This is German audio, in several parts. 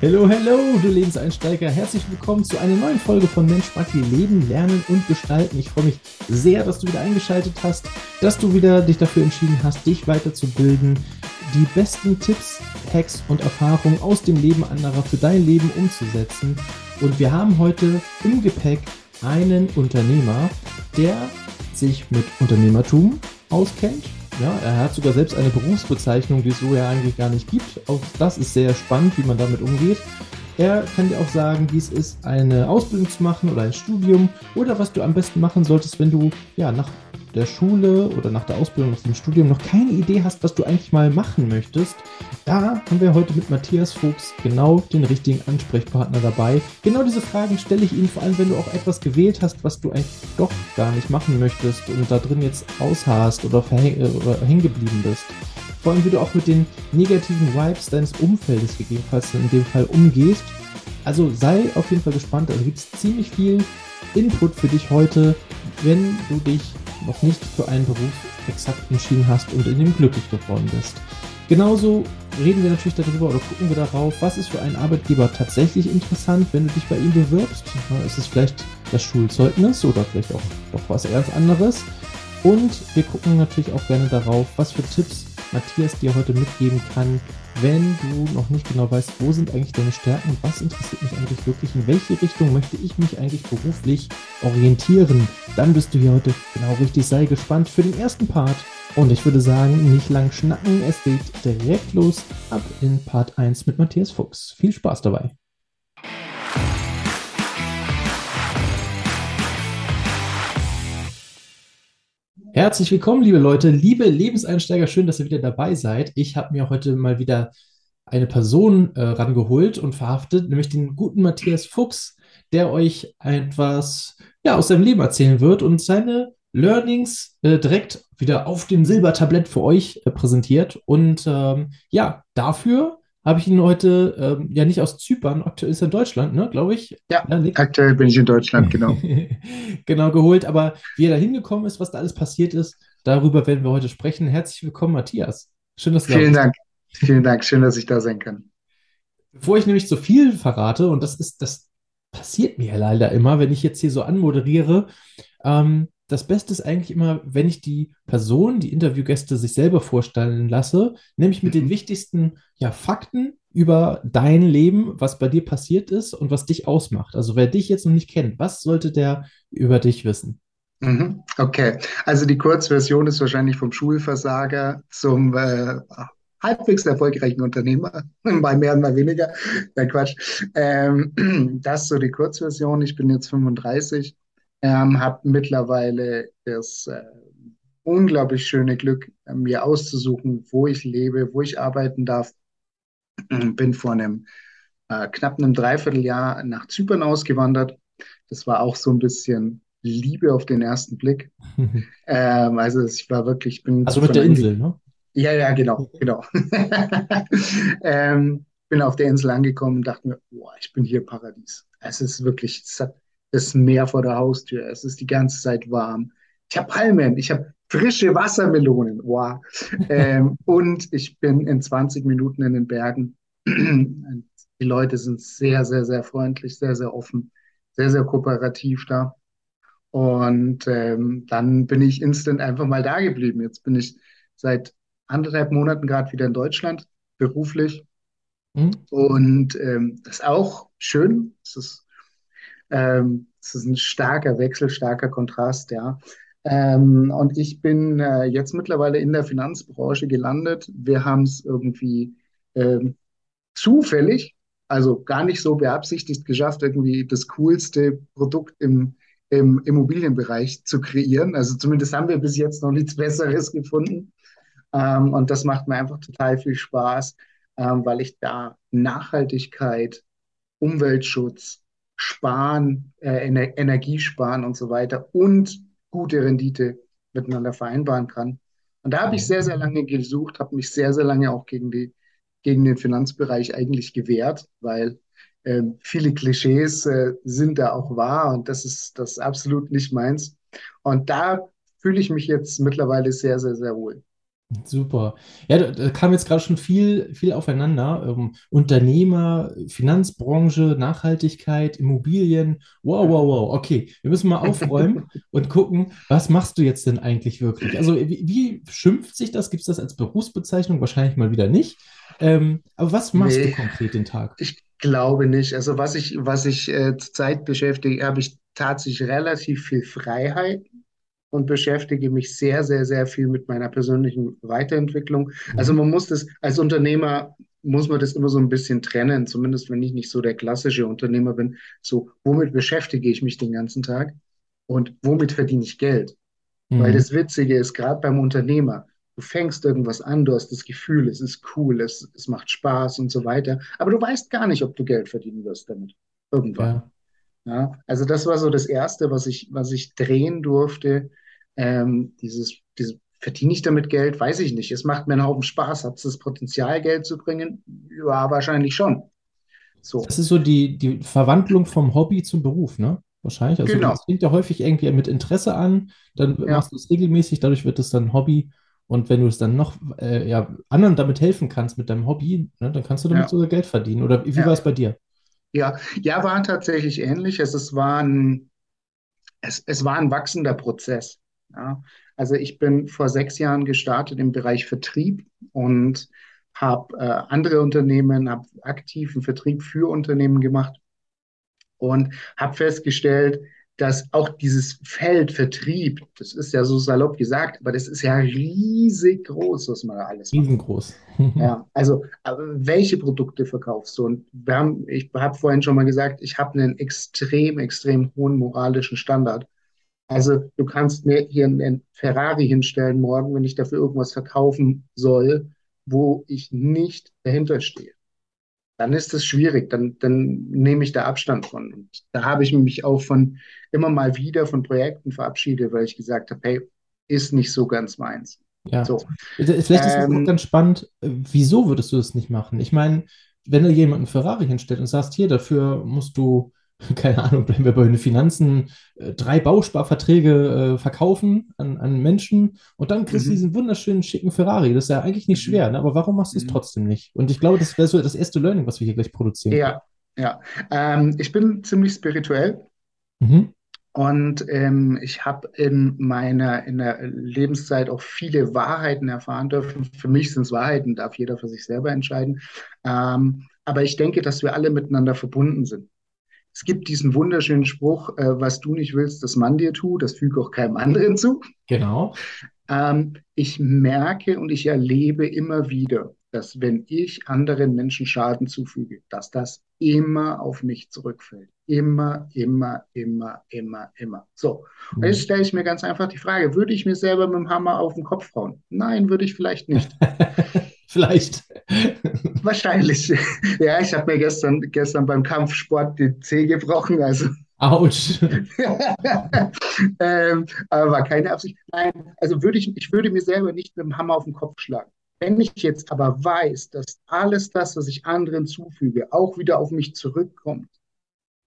Hello, hello, du Lebenseinsteiger. Herzlich willkommen zu einer neuen Folge von Mensch, Matti, Leben, Lernen und Gestalten. Ich freue mich sehr, dass du wieder eingeschaltet hast, dass du wieder dich dafür entschieden hast, dich weiterzubilden, die besten Tipps, Hacks und Erfahrungen aus dem Leben anderer für dein Leben umzusetzen. Und wir haben heute im Gepäck einen Unternehmer, der sich mit Unternehmertum auskennt. Ja, er hat sogar selbst eine Berufsbezeichnung, die es so ja eigentlich gar nicht gibt. Auch das ist sehr spannend, wie man damit umgeht. Er kann dir auch sagen, wie es ist, eine Ausbildung zu machen oder ein Studium oder was du am besten machen solltest, wenn du ja nach der Schule oder nach der Ausbildung, nach dem Studium noch keine Idee hast, was du eigentlich mal machen möchtest, da haben wir heute mit Matthias Fuchs genau den richtigen Ansprechpartner dabei. Genau diese Fragen stelle ich Ihnen, vor allem wenn du auch etwas gewählt hast, was du eigentlich doch gar nicht machen möchtest und da drin jetzt ausharst oder, äh, oder hängen geblieben bist. Vor allem, wie du auch mit den negativen Vibes deines Umfeldes gegebenenfalls in dem Fall umgehst. Also sei auf jeden Fall gespannt, da gibt es ziemlich viel Input für dich heute, wenn du dich noch nicht für einen Beruf exakt entschieden hast und in dem glücklich geworden bist. Genauso reden wir natürlich darüber oder gucken wir darauf, was ist für einen Arbeitgeber tatsächlich interessant, wenn du dich bei ihm bewirbst. Ist es vielleicht das Schulzeugnis oder vielleicht auch doch was ganz anderes? Und wir gucken natürlich auch gerne darauf, was für Tipps Matthias dir heute mitgeben kann, wenn du noch nicht genau weißt, wo sind eigentlich deine Stärken, was interessiert mich eigentlich wirklich, in welche Richtung möchte ich mich eigentlich beruflich orientieren, dann bist du hier heute genau richtig. Sei gespannt für den ersten Part. Und ich würde sagen, nicht lang schnacken, es geht direkt los ab in Part 1 mit Matthias Fuchs. Viel Spaß dabei. Herzlich willkommen, liebe Leute, liebe Lebenseinsteiger, schön, dass ihr wieder dabei seid. Ich habe mir heute mal wieder eine Person äh, rangeholt und verhaftet, nämlich den guten Matthias Fuchs, der euch etwas ja, aus seinem Leben erzählen wird und seine Learnings äh, direkt wieder auf dem Silbertablett für euch äh, präsentiert. Und ähm, ja, dafür habe ich ihn heute ähm, ja nicht aus Zypern, aktuell ist er in Deutschland, ne, glaube ich. Ja, ja aktuell bin ich in Deutschland, genau. genau, geholt. Aber wie er da hingekommen ist, was da alles passiert ist, darüber werden wir heute sprechen. Herzlich willkommen, Matthias. Schön, dass du Vielen da bist. Dank. Vielen Dank. Schön, dass ich da sein kann. Bevor ich nämlich so viel verrate, und das ist, das passiert mir ja leider immer, wenn ich jetzt hier so anmoderiere, ähm, das Beste ist eigentlich immer, wenn ich die Person, die Interviewgäste sich selber vorstellen lasse, nämlich mit mhm. den wichtigsten ja, Fakten über dein Leben, was bei dir passiert ist und was dich ausmacht. Also wer dich jetzt noch nicht kennt, was sollte der über dich wissen? Mhm. Okay, also die Kurzversion ist wahrscheinlich vom Schulversager zum äh, halbwegs erfolgreichen Unternehmer, bei mehr und bei weniger. Nein, Quatsch. Ähm, das ist so die Kurzversion. Ich bin jetzt 35 ähm, habe mittlerweile das äh, unglaublich schöne Glück, äh, mir auszusuchen, wo ich lebe, wo ich arbeiten darf. Bin vor einem äh, knapp einem Dreivierteljahr nach Zypern ausgewandert. Das war auch so ein bisschen Liebe auf den ersten Blick. ähm, also ich war wirklich, bin also mit der Insel, ne? Ja, ja, genau, genau. ähm, bin auf der Insel angekommen und dachte mir, boah, ich bin hier Paradies. Es ist wirklich, es hat das Meer vor der Haustür. Es ist die ganze Zeit warm. Ich habe Palmen, ich habe frische Wassermelonen. Wow. ähm, und ich bin in 20 Minuten in den Bergen. die Leute sind sehr, sehr, sehr freundlich, sehr, sehr offen, sehr, sehr kooperativ da. Und ähm, dann bin ich instant einfach mal da geblieben. Jetzt bin ich seit anderthalb Monaten gerade wieder in Deutschland, beruflich. Mhm. Und ähm, das ist auch schön. Es ist ähm, es ist ein starker Wechsel, starker Kontrast, ja. Ähm, und ich bin äh, jetzt mittlerweile in der Finanzbranche gelandet. Wir haben es irgendwie ähm, zufällig, also gar nicht so beabsichtigt geschafft, irgendwie das coolste Produkt im, im Immobilienbereich zu kreieren. Also zumindest haben wir bis jetzt noch nichts Besseres gefunden. Ähm, und das macht mir einfach total viel Spaß, ähm, weil ich da Nachhaltigkeit, Umweltschutz, Sparen, äh, Ener Energiesparen und so weiter und gute Rendite miteinander vereinbaren kann. Und da habe ich sehr, sehr lange gesucht, habe mich sehr, sehr lange auch gegen, die, gegen den Finanzbereich eigentlich gewehrt, weil äh, viele Klischees äh, sind da auch wahr und das ist das absolut nicht meins. Und da fühle ich mich jetzt mittlerweile sehr, sehr, sehr wohl. Super. Ja, da, da kam jetzt gerade schon viel, viel aufeinander. Ähm, Unternehmer, Finanzbranche, Nachhaltigkeit, Immobilien. Wow, wow, wow. Okay, wir müssen mal aufräumen und gucken, was machst du jetzt denn eigentlich wirklich? Also, wie, wie schimpft sich das? Gibt es das als Berufsbezeichnung? Wahrscheinlich mal wieder nicht. Ähm, aber was machst du Nee, konkret den Tag? ich glaube nicht. Also was ich, was ich äh, zurzeit beschäftige, habe ich tatsächlich relativ viel Freiheit und beschäftige mich sehr, sehr, sehr viel mit meiner persönlichen Weiterentwicklung. Also man muss das, als Unternehmer muss man das immer so ein bisschen trennen, zumindest wenn ich nicht so der klassische Unternehmer bin. So, womit beschäftige ich mich den ganzen Tag und womit verdiene ich Geld? Weil Mhm. das Witzige ist, gerade beim Unternehmer, du fängst irgendwas an, du hast das Gefühl, es ist cool, es, es macht Spaß und so weiter, aber du weißt gar nicht, ob du Geld verdienen wirst damit. Irgendwann. Ja. Ja, also das war so das Erste, was ich, was ich drehen durfte. Ähm, dieses, dieses, verdiene ich damit Geld? Weiß ich nicht. Es macht mir einen Haufen Spaß. Hat es das Potenzial, Geld zu bringen? Ja, wahrscheinlich schon. Das So, ist so die, die Verwandlung vom Hobby zum Beruf, ne? Wahrscheinlich. Also genau. das fängt ja häufig irgendwie mit Interesse an, dann Ja, machst du es regelmäßig, dadurch wird es dann Hobby. Und wenn du es dann noch äh, ja, anderen damit helfen kannst mit deinem Hobby, ne, dann kannst du damit ja, sogar Geld verdienen. Oder wie war es bei dir? Ja. Ja, war tatsächlich ähnlich. Es, es war ein, es, es war ein wachsender Prozess. Ja. Also ich bin vor sechs Jahren gestartet im Bereich Vertrieb und habe äh, andere Unternehmen, habe aktiven Vertrieb für Unternehmen gemacht und habe festgestellt, dass auch dieses Feld Vertrieb, das ist ja so salopp gesagt, aber das ist ja riesig groß, was man da alles kann. Riesengroß. Ja, also aber welche Produkte verkaufst du? Und wir haben, ich habe vorhin schon mal gesagt, ich habe einen extrem, extrem hohen moralischen Standard. Also du kannst mir hier einen Ferrari hinstellen morgen, wenn ich dafür irgendwas verkaufen soll, wo ich nicht dahinter stehe. Dann ist es schwierig, dann, dann nehme ich da Abstand von. Und da habe ich mich auch von immer mal wieder von Projekten verabschiedet, weil ich gesagt habe, hey, ist nicht so ganz meins. Ja. So, Vielleicht ist es auch ähm, ganz spannend, wieso würdest du das nicht machen? Ich meine, wenn da jemand einen Ferrari hinstellt und sagst, hier, dafür musst du, keine Ahnung, bleiben wir bei den Finanzen, äh, drei Bausparverträge äh, verkaufen an, an Menschen und dann kriegst du mhm, diesen wunderschönen, schicken Ferrari. Das ist ja eigentlich nicht mhm, schwer, ne? Aber warum machst du es mhm. trotzdem nicht? Und ich glaube, das wäre so das erste Learning, was wir hier gleich produzieren. Ja, ja. Ähm, ich bin ziemlich spirituell Mhm. und ähm, ich habe in meiner in der Lebenszeit auch viele Wahrheiten erfahren dürfen. Für mich sind es Wahrheiten, darf jeder für sich selber entscheiden. Ähm, aber ich denke, dass wir alle miteinander verbunden sind. Es gibt diesen wunderschönen Spruch, äh, was du nicht willst, dass man dir tut, das füge auch keinem anderen zu. Genau. Ähm, ich merke und ich erlebe immer wieder, dass wenn ich anderen Menschen Schaden zufüge, dass das immer auf mich zurückfällt. Immer, immer, immer, immer, immer. So. Und jetzt stelle ich mir ganz einfach die Frage, würde ich mir selber mit dem Hammer auf den Kopf hauen? Nein, würde ich vielleicht nicht. Vielleicht. Wahrscheinlich. Ja, ich habe mir gestern, gestern beim Kampfsport den Zeh gebrochen, also Autsch. ähm, aber war keine Absicht. Nein, also würde ich, ich würde mir selber nicht mit dem Hammer auf den Kopf schlagen. Wenn ich jetzt aber weiß, dass alles das, was ich anderen zufüge, auch wieder auf mich zurückkommt,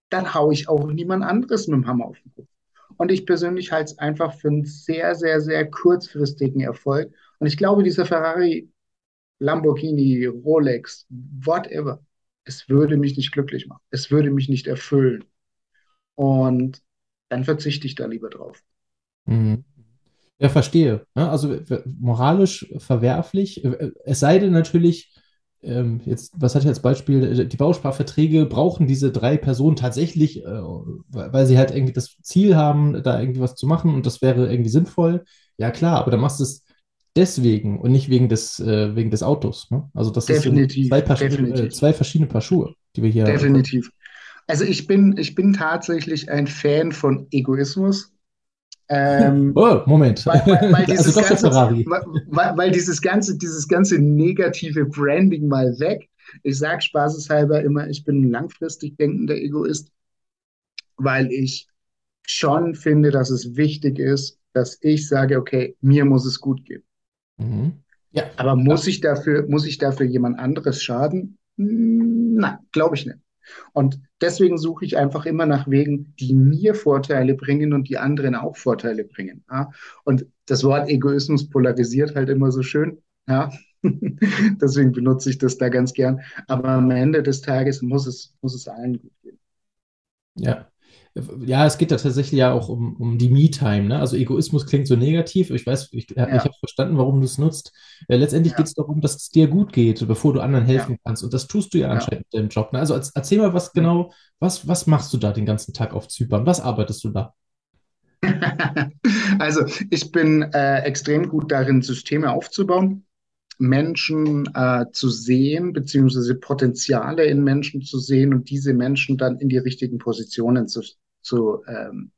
dann haue ich auch niemand anderes mit dem Hammer auf den Kopf. Und ich persönlich halte es einfach für einen sehr, sehr, sehr kurzfristigen Erfolg. Und ich glaube, dieser Ferrari, Lamborghini, Rolex, whatever, es würde mich nicht glücklich machen. Es würde mich nicht erfüllen. Und dann verzichte ich da lieber drauf. Mhm. Ja, verstehe. Ja, also moralisch verwerflich. Es sei denn natürlich, ähm, jetzt, was hatte ich als Beispiel? Die Bausparverträge brauchen diese drei Personen tatsächlich, äh, weil sie halt irgendwie das Ziel haben, da irgendwie was zu machen und das wäre irgendwie sinnvoll. Ja, klar, aber dann machst du es deswegen und nicht wegen des, äh, wegen des Autos. Ne? Also das sind zwei, Paar, äh, zwei verschiedene Paar Schuhe, die wir hier. definitiv. Also ich bin, ich bin tatsächlich ein Fan von Egoismus. Ähm, Oh, Moment. weil, weil, weil Also dieses doch der ganze, Ferrari. weil, weil dieses ganze, dieses ganze negative Branding mal weg. Ich sage spaßeshalber immer, ich bin ein langfristig denkender Egoist, weil ich schon finde, dass es wichtig ist, dass ich sage, okay, mir muss es gut gehen. Mhm. Ja, Aber muss ich dafür, muss ich dafür jemand anderes schaden? Nein, glaube ich nicht. Und deswegen suche ich einfach immer nach Wegen, die mir Vorteile bringen und die anderen auch Vorteile bringen. Ja? Und das Wort Egoismus polarisiert halt immer so schön. Ja? deswegen benutze ich das da ganz gern. Aber am Ende des Tages muss es, muss es allen gut gehen. Ja. Ja, es geht da tatsächlich ja auch um, um die Me-Time. Ne? Also Egoismus klingt so negativ. Ich weiß, ich, ja. ich habe verstanden, warum du es nutzt. Äh, letztendlich ja. geht es darum, dass es dir gut geht, bevor du anderen helfen ja. kannst. Und das tust du ja anscheinend in deinem Job. Ne? Also erzähl mal, was genau, was, was machst du da den ganzen Tag auf Zypern? Was arbeitest du da? also ich bin äh, extrem gut darin, Systeme aufzubauen. Menschen äh, zu sehen, beziehungsweise Potenziale in Menschen zu sehen und diese Menschen dann in die richtigen Positionen zu, zu ähm,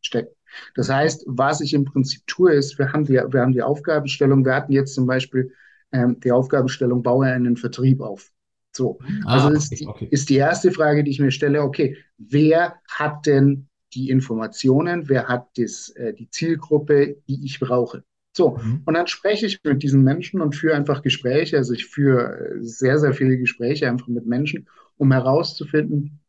stecken. Das heißt, was ich im Prinzip tue, ist, wir haben die, wir haben die Aufgabenstellung, wir hatten jetzt zum Beispiel ähm, die Aufgabenstellung, baue einen Vertrieb auf. So, ah, also ist, okay. ist die erste Frage, die ich mir stelle, okay, wer hat denn die Informationen, wer hat das, äh, die Zielgruppe, die ich brauche? So, mhm. und dann spreche ich mit diesen Menschen und führe einfach Gespräche. Also ich führe sehr, sehr viele Gespräche einfach mit Menschen, um herauszufinden,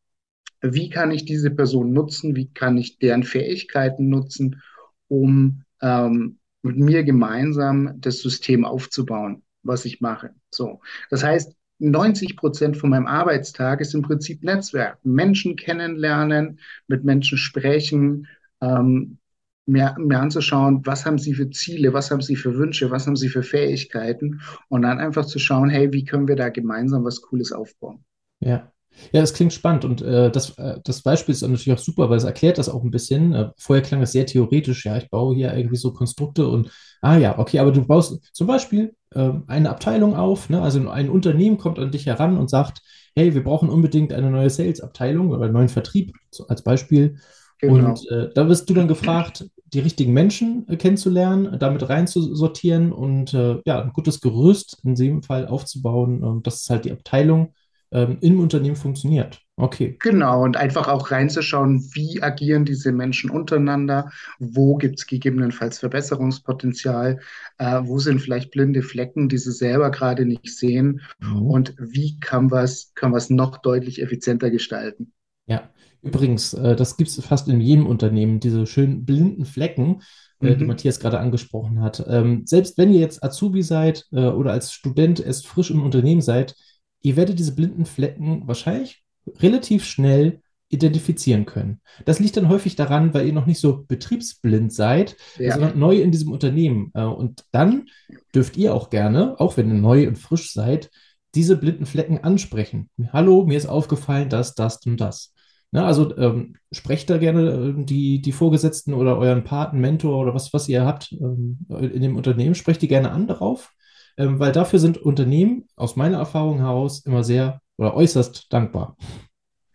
wie kann ich diese Person nutzen, wie kann ich deren Fähigkeiten nutzen, um ähm, mit mir gemeinsam das System aufzubauen, was ich mache. So, das heißt, 90 Prozent von meinem Arbeitstag ist im Prinzip Netzwerk. Menschen kennenlernen, mit Menschen sprechen, ähm, mir, mir anzuschauen, was haben sie für Ziele, was haben sie für Wünsche, was haben sie für Fähigkeiten und dann einfach zu schauen, hey, wie können wir da gemeinsam was Cooles aufbauen. Ja. Ja, das klingt spannend und äh, das, äh, das Beispiel ist natürlich auch super, weil es erklärt das auch ein bisschen. Äh, vorher klang es sehr theoretisch, ja, ich baue hier irgendwie so Konstrukte und, ah ja, okay, aber du baust zum Beispiel ähm, eine Abteilung auf, ne? also ein Unternehmen kommt an dich heran und sagt, hey, wir brauchen unbedingt eine neue Sales-Abteilung oder einen neuen Vertrieb so als Beispiel Genau. Und äh, da wirst du dann gefragt, die richtigen Menschen äh, kennenzulernen, damit reinzusortieren und äh, ja, ein gutes Gerüst in dem Fall aufzubauen, ähm, dass es halt die Abteilung ähm, im Unternehmen funktioniert. Okay. Genau, und einfach auch reinzuschauen, wie agieren diese Menschen untereinander, wo gibt es gegebenenfalls Verbesserungspotenzial, äh, wo sind vielleicht blinde Flecken, die sie selber gerade nicht sehen mhm. und wie kann was, kann was noch deutlich effizienter gestalten. Ja, Übrigens, äh, das gibt es fast in jedem Unternehmen, diese schönen blinden Flecken, äh, mhm. die Matthias gerade angesprochen hat. Ähm, selbst wenn ihr jetzt Azubi seid äh, oder als Student erst frisch im Unternehmen seid, ihr werdet diese blinden Flecken wahrscheinlich relativ schnell identifizieren können. Das liegt dann häufig daran, weil ihr noch nicht so betriebsblind seid, ja. sondern neu in diesem Unternehmen. Äh, und dann dürft ihr auch gerne, auch wenn ihr neu und frisch seid, diese blinden Flecken ansprechen. Hallo, mir ist aufgefallen, dass das und das. Ne, also ähm, sprecht da gerne äh, die, die Vorgesetzten oder euren Paten, Mentor oder was, was ihr habt ähm, in dem Unternehmen, sprecht die gerne an darauf, ähm, weil dafür sind Unternehmen aus meiner Erfahrung heraus immer sehr oder äußerst dankbar.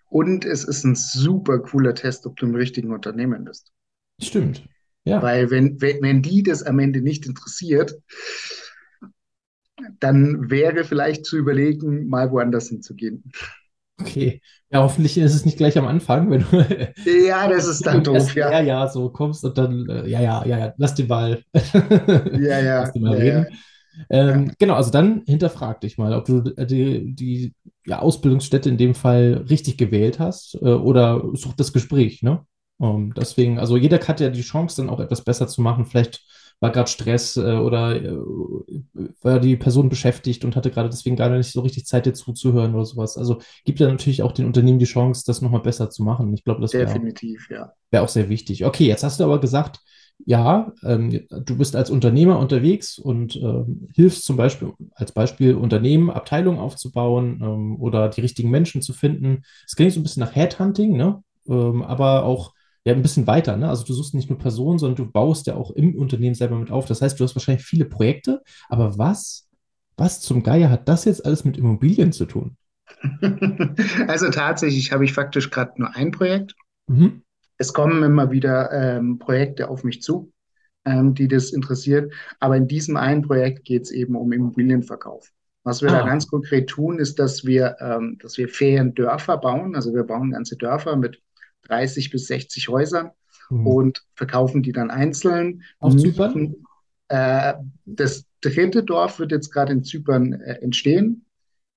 Und es ist ein super cooler Test, ob du im richtigen Unternehmen bist. Stimmt. Ja. Weil wenn, wenn, wenn die das am Ende nicht interessiert, dann wäre vielleicht zu überlegen, mal woanders hinzugehen. Okay. Ja, hoffentlich ist es nicht gleich am Anfang, wenn du. Ja, das ist dann doof, ja. Ja, ja, so kommst und dann, äh, ja, ja, ja, ja, lass den Ball. Ja, ja. lass den mal ja, reden. Ja. Ähm, ja. Genau, also dann hinterfrag dich mal, ob du die, die ja, Ausbildungsstätte in dem Fall richtig gewählt hast äh, oder such das Gespräch, ne? Um, deswegen, also jeder hat ja die Chance, dann auch etwas besser zu machen. Vielleicht war gerade Stress äh, oder äh, war die Person beschäftigt und hatte gerade deswegen gar nicht so richtig Zeit, dir zuzuhören oder sowas. Also gibt ja natürlich auch den Unternehmen die Chance, das nochmal besser zu machen. Ich glaube, das wäre. Wäre auch sehr wichtig. Okay, jetzt hast du aber gesagt, ja, ähm, du bist als Unternehmer unterwegs und ähm, hilfst zum Beispiel als Beispiel Unternehmen, Abteilungen aufzubauen ähm, oder die richtigen Menschen zu finden. Es klingt so ein bisschen nach Headhunting, ne? Ähm, aber auch ja ein bisschen weiter. Ne? Also du suchst nicht nur Personen, sondern du baust ja auch im Unternehmen selber mit auf. Das heißt, du hast wahrscheinlich viele Projekte, aber was, was zum Geier hat das jetzt alles mit Immobilien zu tun? Also tatsächlich habe ich faktisch gerade nur ein Projekt. Mhm. Es kommen immer wieder ähm, Projekte auf mich zu, ähm, die das interessiert. Aber in diesem einen Projekt geht es eben um Immobilienverkauf. Was wir ah. da ganz konkret tun, ist, dass wir, ähm, dass wir Feriendörfer bauen. Also wir bauen ganze Dörfer mit 30 bis 60 Häusern mhm. und verkaufen die dann einzeln. Auf Zypern? Äh, das dritte Dorf wird jetzt gerade in Zypern äh, entstehen.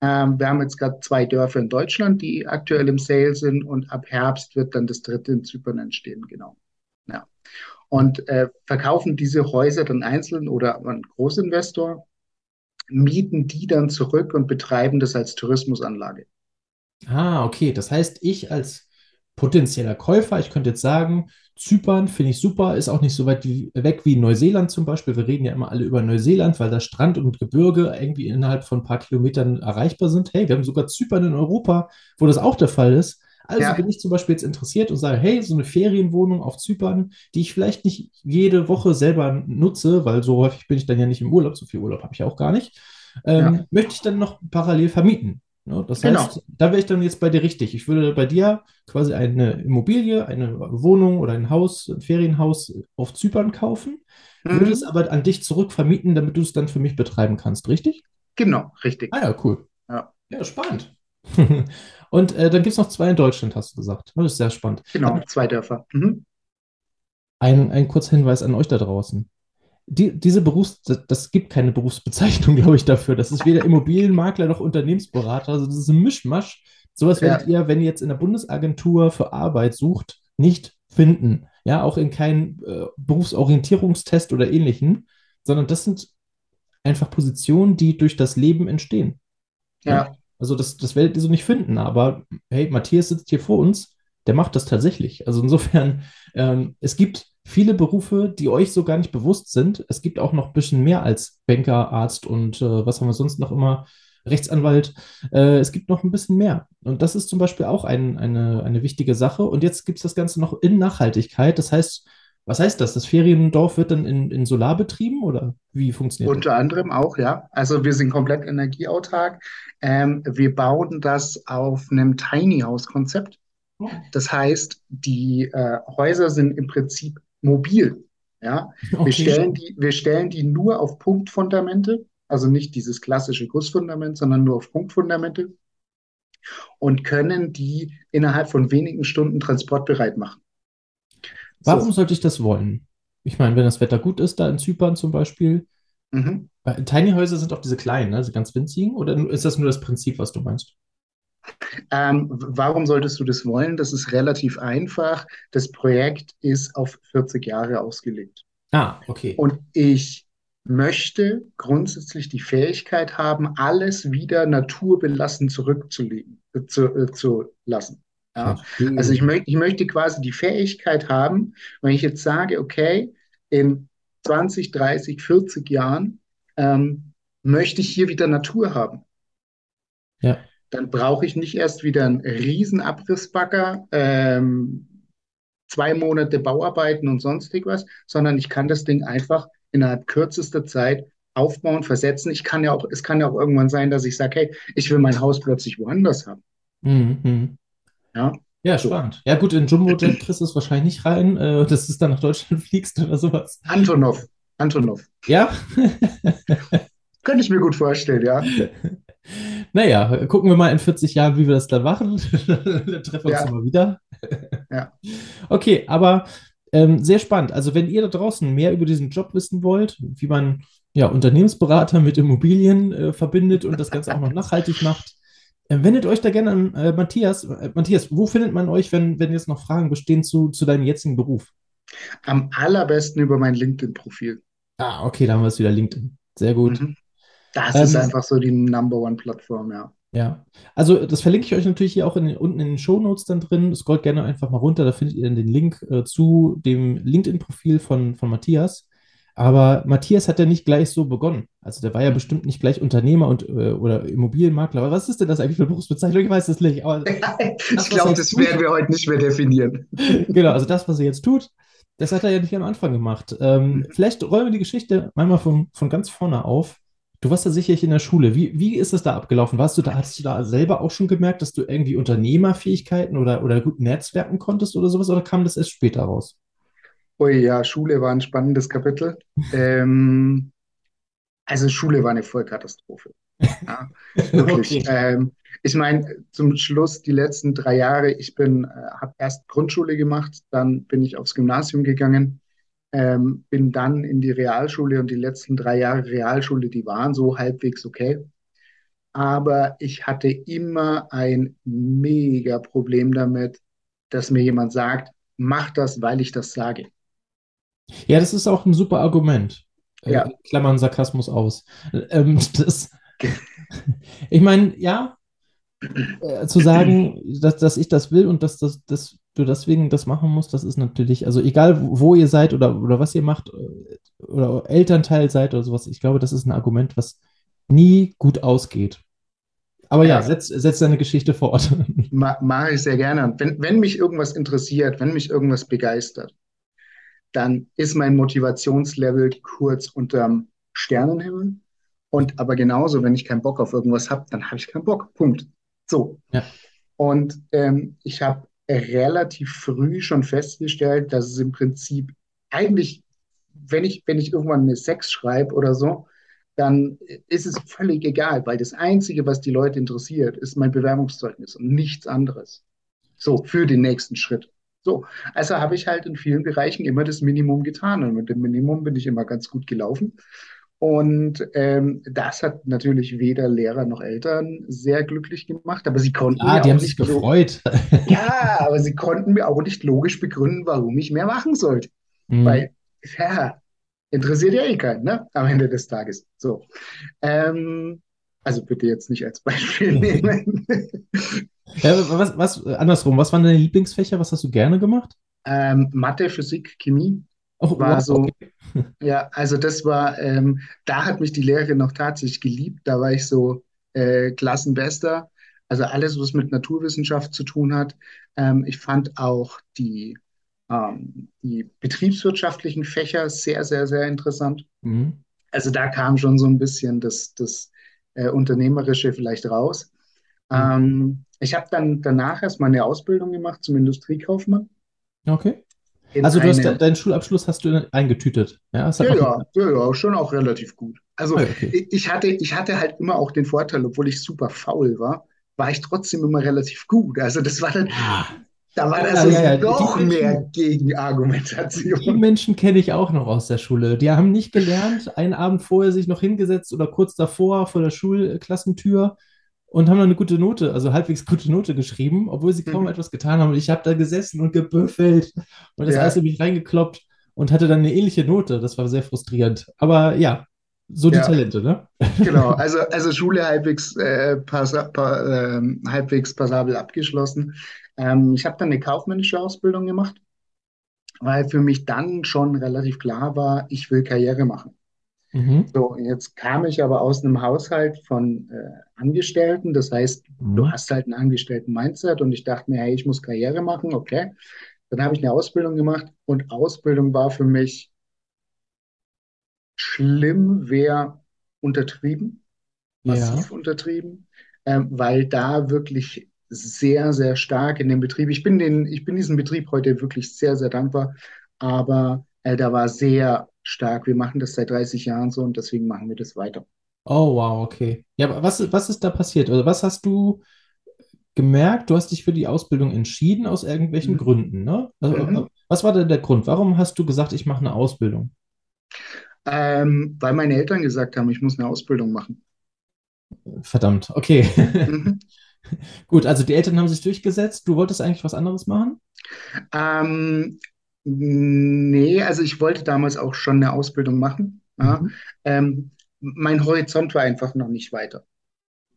Ähm, wir haben jetzt gerade zwei Dörfer in Deutschland, die aktuell im Sale sind und ab Herbst wird dann das dritte in Zypern entstehen, genau. Ja. Und äh, verkaufen diese Häuser dann einzeln oder an Großinvestor, mieten die dann zurück und betreiben das als Tourismusanlage. Ah, okay. Das heißt, ich als potenzieller Käufer, ich könnte jetzt sagen, Zypern finde ich super, ist auch nicht so weit wie, weg wie Neuseeland zum Beispiel. Wir reden ja immer alle über Neuseeland, weil da Strand und Gebirge irgendwie innerhalb von ein paar Kilometern erreichbar sind. Hey, wir haben sogar Zypern in Europa, wo das auch der Fall ist. Also Ja, bin ich zum Beispiel jetzt interessiert und sage, hey, so eine Ferienwohnung auf Zypern, die ich vielleicht nicht jede Woche selber nutze, weil so häufig bin ich dann ja nicht im Urlaub, so viel Urlaub habe ich ja auch gar nicht, ja, ähm, möchte ich dann noch parallel vermieten. Ja, das genau. heißt, da wäre ich dann jetzt bei dir richtig. Ich würde bei dir quasi eine Immobilie, eine Wohnung oder ein Haus, ein Ferienhaus auf Zypern kaufen, würde es Mhm. aber an dich zurückvermieten, damit du es dann für mich betreiben kannst, richtig? Genau, richtig. Ah ja, cool. Ja, Ja, spannend. Und äh, dann gibt es noch zwei in Deutschland, hast du gesagt. Das ist sehr spannend. genau, zwei Dörfer. Mhm. Ein, ein kurzer Hinweis an euch da draußen. Die, diese Berufs, das, das gibt keine Berufsbezeichnung, glaube ich, dafür. Das ist weder Immobilienmakler noch Unternehmensberater. Also das ist ein Mischmasch. Sowas werdet Ja, ihr, wenn ihr jetzt in der Bundesagentur für Arbeit sucht, nicht finden. Ja, auch in keinem äh, Berufsorientierungstest oder ähnlichen, sondern das sind einfach Positionen, die durch das Leben entstehen. Ja? ja, Also das, das werdet ihr so nicht finden, aber hey, Matthias sitzt hier vor uns, der macht das tatsächlich. Also insofern, ähm, es gibt viele Berufe, die euch so gar nicht bewusst sind. Es gibt auch noch ein bisschen mehr als Banker, Arzt und äh, was haben wir sonst noch immer? Rechtsanwalt. Äh, es gibt noch ein bisschen mehr. Und das ist zum Beispiel auch ein, eine, eine wichtige Sache. Und jetzt gibt es das Ganze noch in Nachhaltigkeit. Das heißt, was heißt das? Das Feriendorf wird dann in, in Solar betrieben oder wie funktioniert das? unter anderem auch, ja. Also wir sind komplett energieautark. Ähm, wir bauen das auf einem Tiny House Konzept. Das heißt, die äh, Häuser sind im Prinzip mobil. Ja, wir Okay. stellen die, wir stellen die nur auf Punktfundamente, also nicht dieses klassische Gussfundament, sondern nur auf Punktfundamente und können die innerhalb von wenigen Stunden transportbereit machen. Warum So. sollte ich das wollen? Ich meine, wenn das Wetter gut ist, da in Zypern zum Beispiel. Mhm. Tiny Häuser sind auch diese kleinen, ne? Also ganz winzigen. Oder ist das nur das Prinzip, was du meinst? Ähm, warum solltest du das wollen? Das ist relativ einfach. Das Projekt ist auf 40 Jahre ausgelegt. Ah, okay. Und ich möchte grundsätzlich die Fähigkeit haben, alles wieder naturbelassen zurückzulegen, äh, zu, äh, zu lassen. Ja? Also ich möchte, ich möchte quasi die Fähigkeit haben, wenn ich jetzt sage, okay, in 20, 30, 40 Jahren ähm, möchte ich hier wieder Natur haben. Ja, Dann brauche ich nicht erst wieder einen riesen Abrissbagger, ähm, zwei Monate Bauarbeiten und sonstig was, sondern ich kann das Ding einfach innerhalb kürzester Zeit aufbauen, versetzen. Ich kann ja auch, es kann ja auch irgendwann sein, dass ich sage, hey, ich will mein Haus plötzlich woanders haben. mhm. mhm. Ja, Ja, spannend. Ja, gut, in Jumbojet kriegst du es wahrscheinlich nicht rein, äh, dass du dann nach Deutschland fliegst oder sowas. Antonov, Antonov. Ja? Könnte ich mir gut vorstellen, ja. Naja, gucken wir mal in 40 Jahren, wie wir das dann machen. Dann treffen wir uns Ja, nochmal wieder. ja. Okay, aber ähm, sehr spannend. Also, wenn ihr da draußen mehr über diesen Job wissen wollt, wie man ja Unternehmensberater mit Immobilien äh, verbindet und das Ganze auch noch nachhaltig macht, äh, wendet euch da gerne an äh, Matthias. Äh, Matthias, wo findet man euch, wenn, wenn jetzt noch Fragen bestehen zu, zu deinem jetzigen Beruf? Am allerbesten über mein LinkedIn-Profil. Ah, okay, da haben wir es wieder LinkedIn. Sehr gut. Mhm. Das ist Ähm, einfach so die Number One-Plattform, ja. Ja, also das verlinke ich euch natürlich hier auch in den, unten in den Shownotes dann drin. Scrollt gerne einfach mal runter, da findet ihr dann den Link äh, zu dem LinkedIn-Profil von, von Matthias. Aber Matthias hat ja nicht gleich so begonnen. Also der war ja bestimmt nicht gleich Unternehmer und äh, oder Immobilienmakler. Aber was ist denn das eigentlich für eine Berufsbezeichnung? Ich weiß es nicht. Aber Ich das, er glaube, das tut, werden wir heute nicht mehr definieren. genau, also das, was er jetzt tut, das hat er ja nicht am Anfang gemacht. Ähm, Mhm. vielleicht rollen wir die Geschichte einmal von, von ganz vorne auf. Du warst ja sicherlich in der Schule. Wie, wie ist es da abgelaufen? Warst du da, hast du da selber auch schon gemerkt, dass du irgendwie Unternehmerfähigkeiten oder, oder gut netzwerken konntest oder sowas, oder kam das erst später raus? Ui, ja, Schule war ein spannendes Kapitel. Ähm, also Schule war eine Vollkatastrophe. Ja, wirklich. Okay. Ähm, ich meine, zum Schluss die letzten drei Jahre, ich bin, äh, habe erst Grundschule gemacht, dann bin ich aufs Gymnasium gegangen, ähm, bin dann in die Realschule und die letzten drei Jahre Realschule, die waren so halbwegs okay. aber ich hatte immer ein mega Problem damit, dass mir jemand sagt, mach das, weil ich das sage. Ja, das ist auch ein super Argument. Äh, Ja, Klammern Sarkasmus aus. Ähm, das, ich meine, ja, äh, zu sagen, dass, dass ich das will und dass, dass, dass du deswegen das machen musst, das ist natürlich, also egal wo ihr seid oder, oder was ihr macht äh, oder Elternteil seid oder sowas, ich glaube, das ist ein Argument, was nie gut ausgeht. Aber ja, ja, setz, setz deine Geschichte fort. ma mache ich sehr gerne. Und wenn, wenn mich irgendwas interessiert, wenn mich irgendwas begeistert, dann ist mein Motivationslevel kurz unterm Sternenhimmel. Und aber genauso, wenn ich keinen Bock auf irgendwas habe, dann habe ich keinen Bock. Punkt. So. Ja. Und ähm, ich habe relativ früh schon festgestellt, dass es im Prinzip eigentlich, wenn ich, wenn ich irgendwann eine Sex schreibe oder so, dann ist es völlig egal, weil das Einzige, was die Leute interessiert, ist mein Bewerbungszeugnis und nichts anderes. So, für den nächsten Schritt. So, also habe ich halt in vielen Bereichen immer das Minimum getan und mit dem Minimum bin ich immer ganz gut gelaufen. Und ähm, das hat natürlich weder Lehrer noch Eltern sehr glücklich gemacht, aber sie konnten Ah, mir die haben auch sich gefreut. ja, aber sie konnten mir auch nicht logisch begründen, warum ich mehr machen sollte. Hm. Weil, ja, interessiert ja eh keinen, ne? Am Ende des Tages. So. Ähm, also bitte jetzt nicht als Beispiel nehmen. Ja, was, was, andersrum, was waren deine Lieblingsfächer? Was hast du gerne gemacht? Ähm, Mathe, Physik, Chemie Oh, war wow, so, okay. ja, also das war, ähm, da hat mich die Lehrerin noch tatsächlich geliebt. Da war ich so äh, Klassenbester. Also alles, was mit Naturwissenschaft zu tun hat. Ähm, ich fand auch die, ähm, die betriebswirtschaftlichen Fächer sehr, sehr, sehr interessant. Mhm. Also da kam schon so ein bisschen das, das äh, Unternehmerische vielleicht raus. Mhm. Ähm, ich habe dann danach erstmal eine Ausbildung gemacht zum Industriekaufmann Okay. Also du hast de eine, deinen Schulabschluss hast du eingetütet. Ja, ja, noch ja, ja, schon auch relativ gut. Also Ah, okay. ich hatte, ich hatte halt immer auch den Vorteil, obwohl ich super faul war, war ich trotzdem immer relativ gut. Also das war dann, Ja, da war das ja, so Die noch mehr Menschen, die Gegenargumentation. Menschen kenne ich auch noch aus der Schule. Die haben nicht gelernt, einen Abend vorher sich noch hingesetzt oder kurz davor vor der Schulklassentür und haben dann eine gute Note, also halbwegs gute Note geschrieben, obwohl sie kaum Mhm. etwas getan haben. Und ich habe da gesessen und gebüffelt und das Ja, in mich reingekloppt und hatte dann eine ähnliche Note. Das war sehr frustrierend. Aber ja, so die ja. Talente, ne? Genau, also, also Schule halbwegs, äh, passa pa ähm, halbwegs passabel abgeschlossen. Ähm, ich habe dann eine kaufmännische Ausbildung gemacht, weil für mich dann schon relativ klar war, ich will Karriere machen. Mhm. So, jetzt kam ich aber aus einem Haushalt von äh, Angestellten, das heißt, du Mhm. hast halt einen Angestellten-Mindset und ich dachte mir, hey, ich muss Karriere machen, okay. Dann habe ich eine Ausbildung gemacht und Ausbildung war für mich schlimm, wäre untertrieben. Ja. massiv untertrieben, ähm, weil da wirklich sehr, sehr stark in dem Betrieb, ich bin den, ich bin diesem Betrieb heute wirklich sehr, sehr dankbar, aber äh, da war sehr stark, wir machen das seit 30 Jahren so und deswegen machen wir das weiter. Oh, wow, okay. Ja, aber was, was ist da passiert? Oder was hast du gemerkt? Du hast dich für die Ausbildung entschieden aus irgendwelchen Mhm. Gründen, ne? Also, Mhm. was war denn der Grund? Warum hast du gesagt, ich mache eine Ausbildung? Ähm, weil meine Eltern gesagt haben, ich muss eine Ausbildung machen. Verdammt, okay. Mhm. Gut, also die Eltern haben sich durchgesetzt. Du wolltest eigentlich was anderes machen? Ähm, nee, also ich wollte damals auch schon eine Ausbildung machen. Ja. Mhm. Ähm, mein Horizont war einfach noch nicht weiter.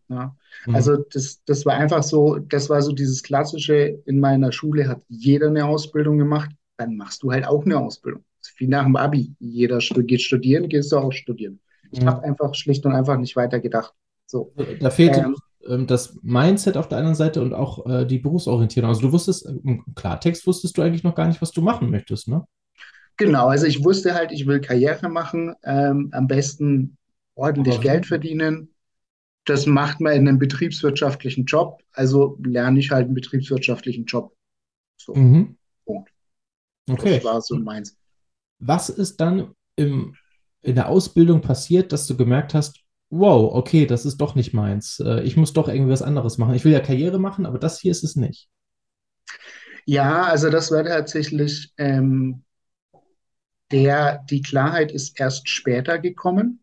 Ja. Mhm. Also das, das war einfach so, das war so dieses klassische, in meiner Schule hat jeder eine Ausbildung gemacht, dann machst du halt auch eine Ausbildung. Wie nach dem Abi. Jeder geht studieren, gehst du auch studieren. Ich habe Mhm. einfach schlicht und einfach nicht weiter gedacht. So. Da fehlte Ähm, ähm, das Mindset auf der anderen Seite und auch äh, die Berufsorientierung. Also du wusstest, äh, im Klartext wusstest du eigentlich noch gar nicht, was du machen möchtest, ne? genau, also ich wusste halt, ich will Karriere machen, ähm, am besten ordentlich Aber Geld verdienen. Das macht man in einem betriebswirtschaftlichen Job, also lerne ich halt einen betriebswirtschaftlichen Job. So, Mhm. Punkt. Das Okay. war so meins. Was ist dann im, in der Ausbildung passiert, dass du gemerkt hast, wow, okay, das ist doch nicht meins. Äh, Ich muss doch irgendwie was anderes machen. Ich will ja Karriere machen, aber das hier ist es nicht. Ja, also das war tatsächlich ähm, der, die Klarheit ist erst später gekommen,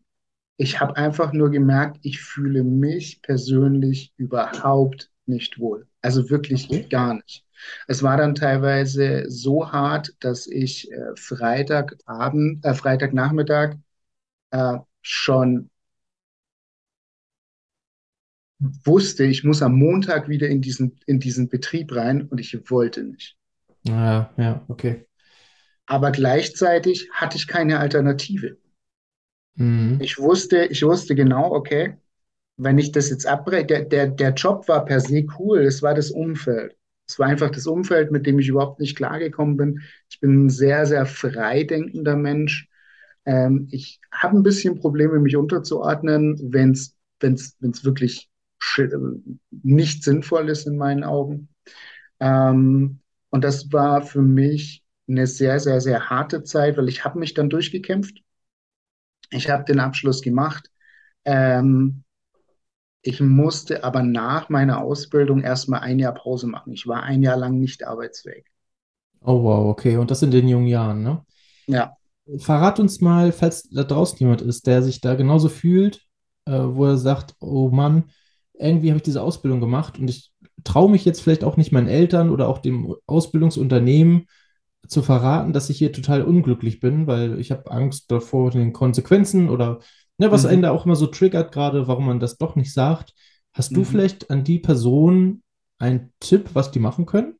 Ich habe einfach nur gemerkt, ich fühle mich persönlich überhaupt nicht wohl. Also wirklich Okay. gar nicht. Es war dann teilweise so hart, dass ich äh, Freitagabend, äh, Freitagnachmittag äh, schon wusste, ich muss am Montag wieder in diesen, in diesen Betrieb rein und ich wollte nicht. Ja, ja, okay. Aber gleichzeitig hatte ich keine Alternative. Mhm. Ich wusste, ich wusste genau, okay, wenn ich das jetzt abbreche, der, der, der Job war per se cool, es war das Umfeld. Es war einfach das Umfeld, mit dem ich überhaupt nicht klargekommen bin. Ich bin ein sehr, sehr freidenkender Mensch. Ähm, ich habe ein bisschen Probleme, mich unterzuordnen, wenn es wenn's, wenn's wirklich nicht sinnvoll ist in meinen Augen. Ähm, und das war für mich eine sehr, sehr, sehr harte Zeit, weil ich habe mich dann durchgekämpft. Ich habe den Abschluss gemacht. Ähm, ich musste aber nach meiner Ausbildung erstmal ein Jahr Pause machen. Ich war ein Jahr lang nicht arbeitsfähig. Oh, wow, okay. Und das in den jungen Jahren, ne? Ja. Verrat uns mal, falls da draußen jemand ist, der sich da genauso fühlt, äh, wo er sagt, oh Mann, irgendwie habe ich diese Ausbildung gemacht und ich traue mich jetzt vielleicht auch nicht meinen Eltern oder auch dem Ausbildungsunternehmen zu verraten, dass ich hier total unglücklich bin, weil ich habe Angst davor den Konsequenzen oder ne, was einen Mhm. da auch immer so triggert, gerade warum man das doch nicht sagt. Hast du Mhm. vielleicht an die Person einen Tipp, was die machen können?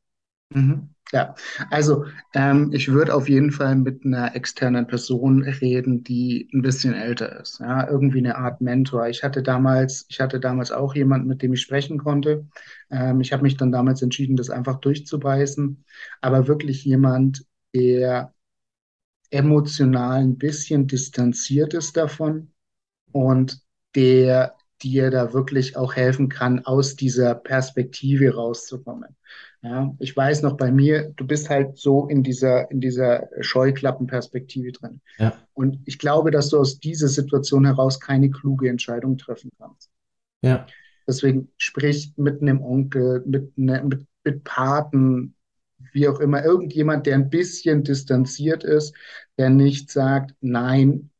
Mhm. Ja, also ähm, ich würde auf jeden Fall mit einer externen Person reden, die ein bisschen älter ist. Ja, irgendwie eine Art Mentor. Ich hatte damals, ich hatte damals auch jemanden, mit dem ich sprechen konnte. Ähm, ich habe mich dann damals entschieden, das einfach durchzubeißen. Aber wirklich jemand, der emotional ein bisschen distanziert ist davon und der dir da wirklich auch helfen kann, aus dieser Perspektive rauszukommen. Ja, ich weiß noch bei mir, du bist halt so in dieser, in dieser Scheuklappenperspektive drin. Ja, Und ich glaube, dass du aus dieser Situation heraus keine kluge Entscheidung treffen kannst. ja, Deswegen sprich mit einem Onkel, mit, ne, mit, mit Paten, wie auch immer, irgendjemand, der ein bisschen distanziert ist, der nicht sagt, nein,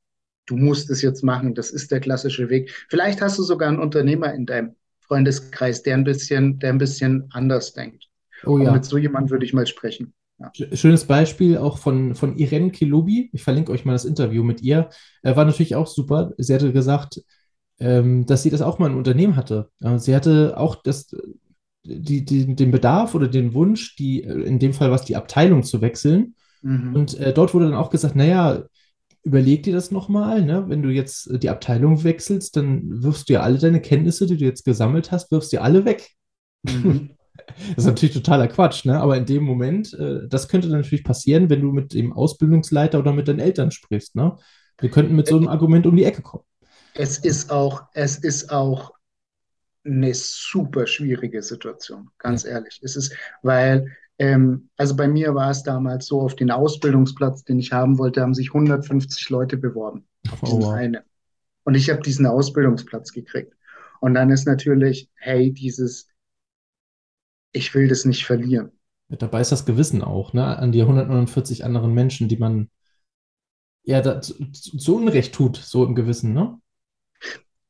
du musst es jetzt machen, das ist der klassische Weg. Vielleicht hast du sogar einen Unternehmer in deinem Freundeskreis, der ein bisschen, der ein bisschen anders denkt. oh Und mit ja. so jemandem würde ich mal sprechen. Ja. Sch- Schönes Beispiel auch von, von Irene Kilubi. Ich verlinke euch mal das Interview mit ihr. Äh, war natürlich auch super. Sie hatte gesagt, ähm, dass sie das auch mal im Unternehmen hatte. Äh, sie hatte auch das, die, die, den Bedarf oder den Wunsch, die, äh, in dem Fall was die Abteilung zu wechseln. Mhm. Und äh, dort wurde dann auch gesagt, naja, überleg dir das nochmal, ne? Wenn du jetzt äh, die Abteilung wechselst, dann wirfst du ja alle deine Kenntnisse, die du jetzt gesammelt hast, wirfst du ja alle weg. Mhm. Das ist natürlich totaler Quatsch, ne? Aber in dem Moment, äh, das könnte dann natürlich passieren, wenn du mit dem Ausbildungsleiter oder mit deinen Eltern sprichst, ne? Wir könnten mit so einem Argument um die Ecke kommen. Es ist auch, es ist auch eine super schwierige Situation, Ja. ganz ehrlich. Es ist, weil, ähm, also bei mir war es damals so, auf den Ausbildungsplatz, den ich haben wollte, haben sich 150 Leute beworben, auf Oh wow. einen. Und ich habe diesen Ausbildungsplatz gekriegt. Und dann ist natürlich, hey, dieses, ich will das nicht verlieren. Dabei ist das Gewissen auch, ne? An die 149 anderen Menschen, die man ja da, zu, Unrecht tut, so im Gewissen, ne?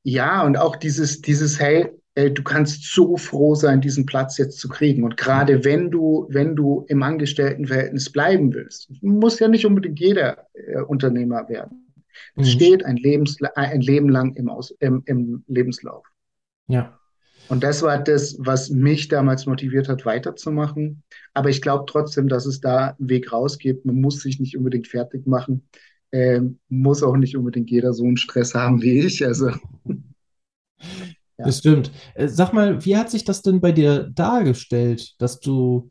Ja, und auch dieses, dieses, hey, du kannst so froh sein, diesen Platz jetzt zu kriegen. Und gerade wenn du, wenn du im Angestelltenverhältnis bleiben willst, muss ja nicht unbedingt jeder äh, Unternehmer werden. Es Mhm. steht ein Lebensla ein Leben lang im, Aus im, im Lebenslauf. Ja. Und das war das, was mich damals motiviert hat, weiterzumachen. Aber ich glaube trotzdem, dass es da einen Weg raus gibt. Man muss sich nicht unbedingt fertig machen. Ähm, muss auch nicht unbedingt jeder so einen Stress haben wie ich. Also, Das ja. stimmt. Äh, Sag mal, wie hat sich das denn bei dir dargestellt, dass du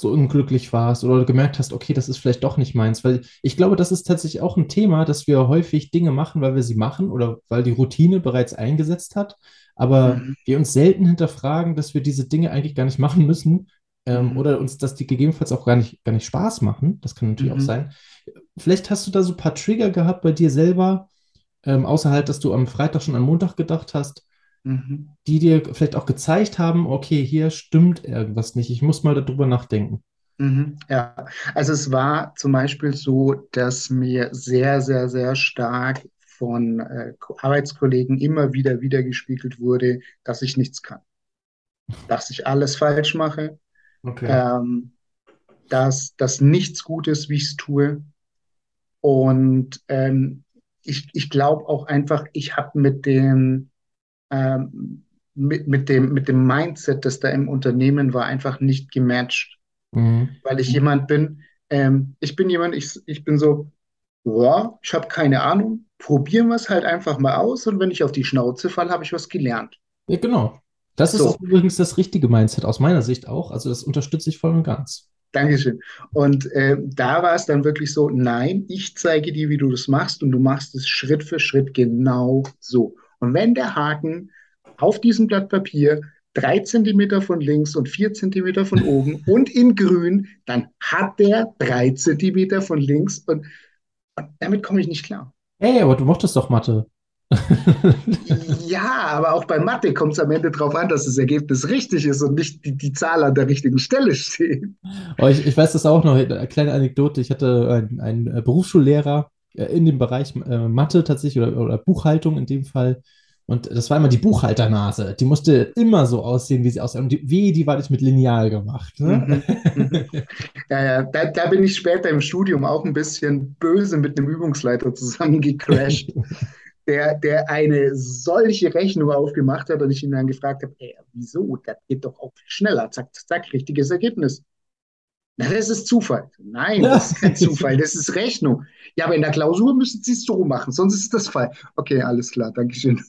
so unglücklich warst oder gemerkt hast, okay, das ist vielleicht doch nicht meins? Weil ich glaube, das ist tatsächlich auch ein Thema, dass wir häufig Dinge machen, weil wir sie machen oder weil die Routine bereits eingesetzt hat, aber Mhm. wir uns selten hinterfragen, dass wir diese Dinge eigentlich gar nicht machen müssen, ähm, Mhm. oder uns, dass die gegebenenfalls auch gar nicht, gar nicht Spaß machen. Das kann natürlich auch Mhm. sein. Vielleicht hast du da so ein paar Trigger gehabt bei dir selber, ähm, außer halt, dass du am Freitag schon an Montag gedacht hast Mhm. die dir vielleicht auch gezeigt haben, okay, hier stimmt irgendwas nicht, ich muss mal darüber nachdenken. Mhm. Ja, also es war zum Beispiel so, dass mir sehr, sehr, sehr stark von äh, Arbeitskollegen immer wieder wiedergespiegelt wurde, dass ich nichts kann, dass ich alles falsch mache, Okay. ähm, dass das nichts gut ist, wie ich es tue. Und ähm, ich, ich glaube auch einfach, ich habe mit dem, ähm, mit, mit dem, mit dem Mindset, das da im Unternehmen war, einfach nicht gematcht, Mhm. weil ich jemand bin, ähm, ich bin jemand, ich, ich bin so, ja, ich habe keine Ahnung, probieren wir es halt einfach mal aus und wenn ich auf die Schnauze falle, habe ich was gelernt. Ja, genau. Das ist So. übrigens das richtige Mindset aus meiner Sicht auch. Also das unterstütze ich voll und ganz. Dankeschön. Und äh, da war es dann wirklich so, nein, ich zeige dir, wie du das machst und du machst es Schritt für Schritt genau so. Und wenn der Haken auf diesem Blatt Papier drei Zentimeter von links und vier Zentimeter von oben und in grün, dann hat der drei Zentimeter von links und, und damit komme ich nicht klar. Hey, aber du mochtest doch Mathe. Ja, aber auch bei Mathe kommt es am Ende darauf an, dass das Ergebnis richtig ist und nicht die, die Zahl an der richtigen Stelle steht. Aber ich, ich weiß das auch noch, eine kleine Anekdote. Ich hatte einen, einen Berufsschullehrer in dem Bereich äh, Mathe tatsächlich oder, oder Buchhaltung in dem Fall. Und das war immer die Buchhalternase. Die musste immer so aussehen, wie sie aussah. Und die, wie, die war nicht mit Lineal gemacht. Ne? Mhm. Ja, ja, da, da bin ich später im Studium auch ein bisschen böse mit einem Übungsleiter zusammengecrashed, der, der eine solche Rechnung aufgemacht hat und ich ihn dann gefragt habe, ey, wieso? Das geht doch auch viel schneller. Zack, zack, richtiges Ergebnis. Na, das ist Zufall. Nein, das ist kein Zufall, das ist Rechnung. Ja, aber in der Klausur müssen Sie es so machen, sonst ist das Fall. Okay, alles klar, Dankeschön.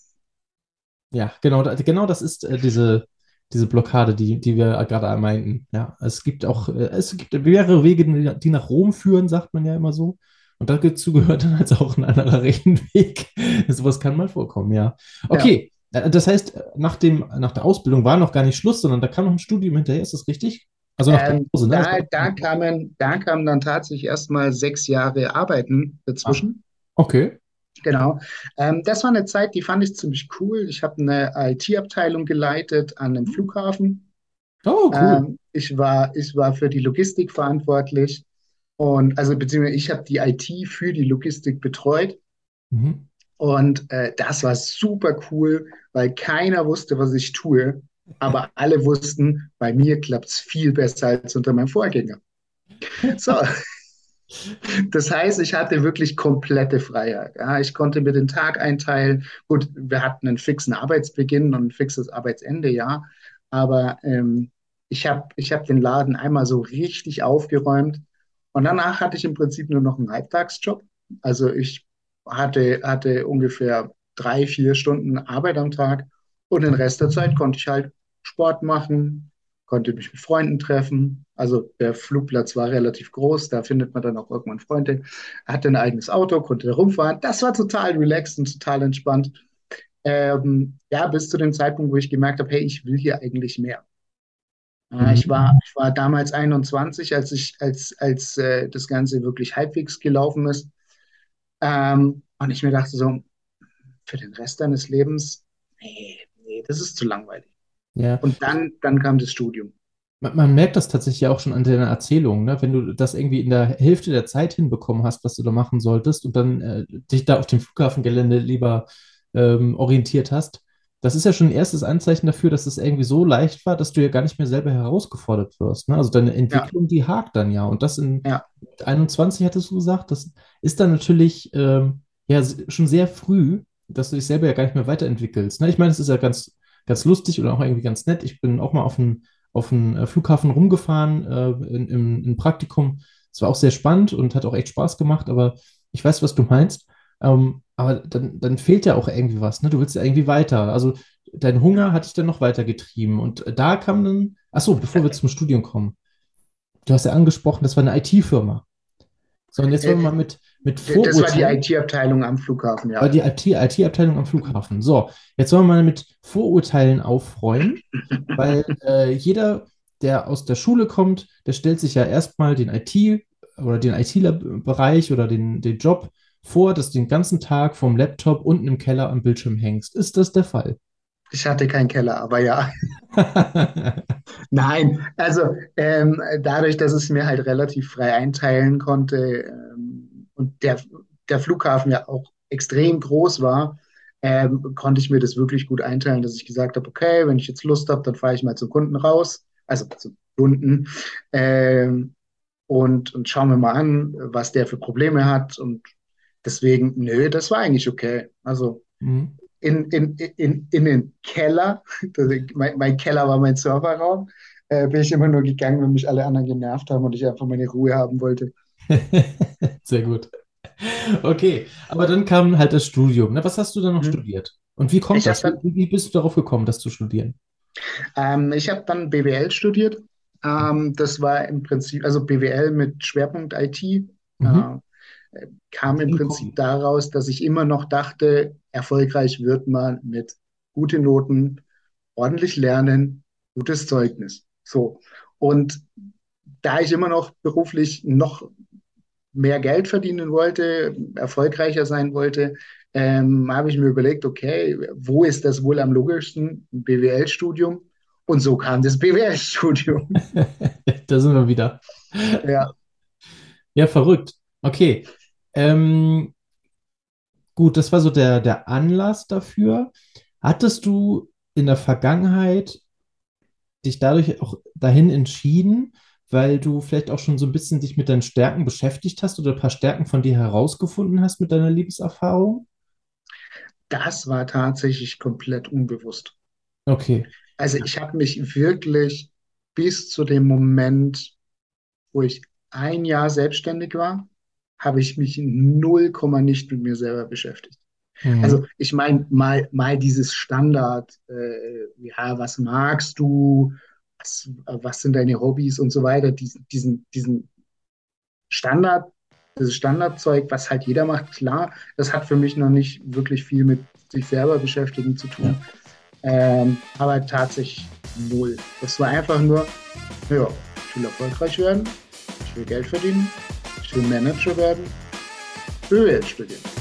Ja, genau, genau das ist äh, diese, diese Blockade, die, die wir gerade meinten. Ja, es gibt auch, äh, es gibt mehrere Wege, die nach Rom führen, sagt man ja immer so. Und dazu gehört dann halt auch ein anderer Rechenweg. Sowas kann mal vorkommen, ja. Ja. Okay, äh, das heißt, nach dem, nach der Ausbildung war noch gar nicht Schluss, sondern da kam noch ein Studium hinterher, ist das richtig? Also nach Ähm, Pause, ne? Da, da kamen, da kamen dann tatsächlich erstmal sechs Jahre Arbeiten ah, dazwischen. okay. Genau. Ähm, das war eine Zeit, die fand ich ziemlich cool. Ich habe eine IT-Abteilung geleitet an einem Flughafen. Oh, cool. Ähm, ich war, ich war für die Logistik verantwortlich und also beziehungsweise ich habe die IT für die Logistik betreut Mhm. und äh, das war super cool, weil keiner wusste, was ich tue, aber alle wussten, bei mir klappt es viel besser als unter meinem Vorgänger. So, Das heißt, ich hatte wirklich komplette Freiheit. Ja, ich konnte mir den Tag einteilen. Gut, wir hatten einen fixen Arbeitsbeginn und ein fixes Arbeitsende, ja. Aber ähm, ich habe ich hab den Laden einmal so richtig aufgeräumt. Und danach hatte ich im Prinzip nur noch einen Halbtagsjob. Also ich hatte, hatte ungefähr drei, vier Stunden Arbeit am Tag. Und den Rest der Zeit konnte ich halt Sport machen, konnte mich mit Freunden treffen. Also der Flugplatz war relativ groß, da findet man dann auch irgendwann Freunde. Er hatte ein eigenes Auto, konnte da rumfahren. Das war total relaxed und total entspannt. Ähm, ja, bis zu dem Zeitpunkt, wo ich gemerkt habe, hey, ich will hier eigentlich mehr. Äh, ich war, Mhm. ich war damals 21, als ich, als, als äh, das Ganze wirklich halbwegs gelaufen ist. Ähm, und ich mir dachte so, für den Rest deines Lebens, nee, nee, das ist zu langweilig. Ja. Und dann, dann kam das Studium. Man, man merkt das tatsächlich auch schon an deiner Erzählung, ne? Wenn du das irgendwie in der Hälfte der Zeit hinbekommen hast, was du da machen solltest und dann äh, dich da auf dem Flughafengelände lieber ähm, orientiert hast. Das ist ja schon ein erstes Anzeichen dafür, dass es irgendwie so leicht war, dass du ja gar nicht mehr selber herausgefordert wirst. Ne? Also deine Ja, Entwicklung, die hakt dann ja. Und das in ja, 21 hattest du gesagt, das ist dann natürlich ähm, ja schon sehr früh, dass du dich selber ja gar nicht mehr weiterentwickelst. Ne? Ich meine, es ist ja ganz, ganz lustig oder auch irgendwie ganz nett. Ich bin auch mal auf einen, auf äh, Flughafen rumgefahren äh, in, im, im Praktikum. Es war auch sehr spannend und hat auch echt Spaß gemacht, aber ich weiß, was du meinst. Ähm, aber dann, dann fehlt ja auch irgendwie was, ne? Du willst ja irgendwie weiter. Also dein Hunger hat dich dann noch weiter getrieben. Und da kam dann, ach so, bevor wir zum Studium kommen. Du hast ja angesprochen, das war eine IT-Firma. So, und jetzt wollen wir mal Äh, mit, mit das war die Vorurteilen, IT-Abteilung am Flughafen, war ja. die IT, IT-Abteilung am Flughafen. So, jetzt wollen wir mal mit Vorurteilen aufräumen, weil äh, jeder, der aus der Schule kommt, der stellt sich ja erstmal den IT oder den IT-Bereich oder den, den Job vor, dass du den ganzen Tag vom Laptop unten im Keller am Bildschirm hängst. Ist das der Fall? Ich hatte keinen Keller, aber ja. Nein, also ähm, dadurch, dass es mir halt relativ frei einteilen konnte ähm, und der, der Flughafen ja auch extrem groß war, ähm, konnte ich mir das wirklich gut einteilen, dass ich gesagt habe, okay, wenn ich jetzt Lust habe, dann fahre ich mal zum Kunden raus, also zum Kunden, ähm, und, und schauen wir mal an, was der für Probleme hat. Und deswegen, nö, das war eigentlich okay. Also mhm. in, in, in, in den Keller, mein, mein Keller war mein Serverraum, äh, bin ich immer nur gegangen, wenn mich alle anderen genervt haben und ich einfach meine Ruhe haben wollte. Sehr gut. Okay, aber dann kam halt das Studium. Ne? Was hast du dann noch mhm. studiert? Und wie kommt ich das? Dann, wie bist du darauf gekommen, das zu studieren? Ähm, ich habe dann BWL studiert. Ähm, das war im Prinzip, also BWL mit Schwerpunkt IT. Mhm. Äh, kam im Prinzip daraus, dass ich immer noch dachte, erfolgreich wird man mit guten Noten, ordentlich lernen, gutes Zeugnis. So. Und da ich immer noch beruflich noch mehr Geld verdienen wollte, erfolgreicher sein wollte, ähm, habe ich mir überlegt, okay, wo ist das wohl am logischsten? Ein BWL-Studium. Und so kam das BWL-Studium. da sind wir wieder. Ja. Ja, verrückt. Okay. Ähm, gut, das war so der, der Anlass dafür. Hattest du in der Vergangenheit dich dadurch auch dahin entschieden, weil du vielleicht auch schon so ein bisschen dich mit deinen Stärken beschäftigt hast oder ein paar Stärken von dir herausgefunden hast mit deiner Lebenserfahrung? Das war tatsächlich komplett unbewusst. Okay. Also ich habe mich wirklich bis zu dem Moment, wo ich ein Jahr selbstständig war, habe ich mich null Komma nicht mit mir selber beschäftigt. Mhm. Also ich meine, mal, mal dieses Standard, äh, ja, was magst du, was, was sind deine Hobbys und so weiter, diesen, diesen, diesen Standard, dieses Standardzeug, was halt jeder macht, klar, das hat für mich noch nicht wirklich viel mit sich selber beschäftigen zu tun. Ja. Ähm, aber tatsächlich null. Das war einfach nur, ja, ich will erfolgreich werden, ich will Geld verdienen, ich will Manager werden, ich will jetzt studieren.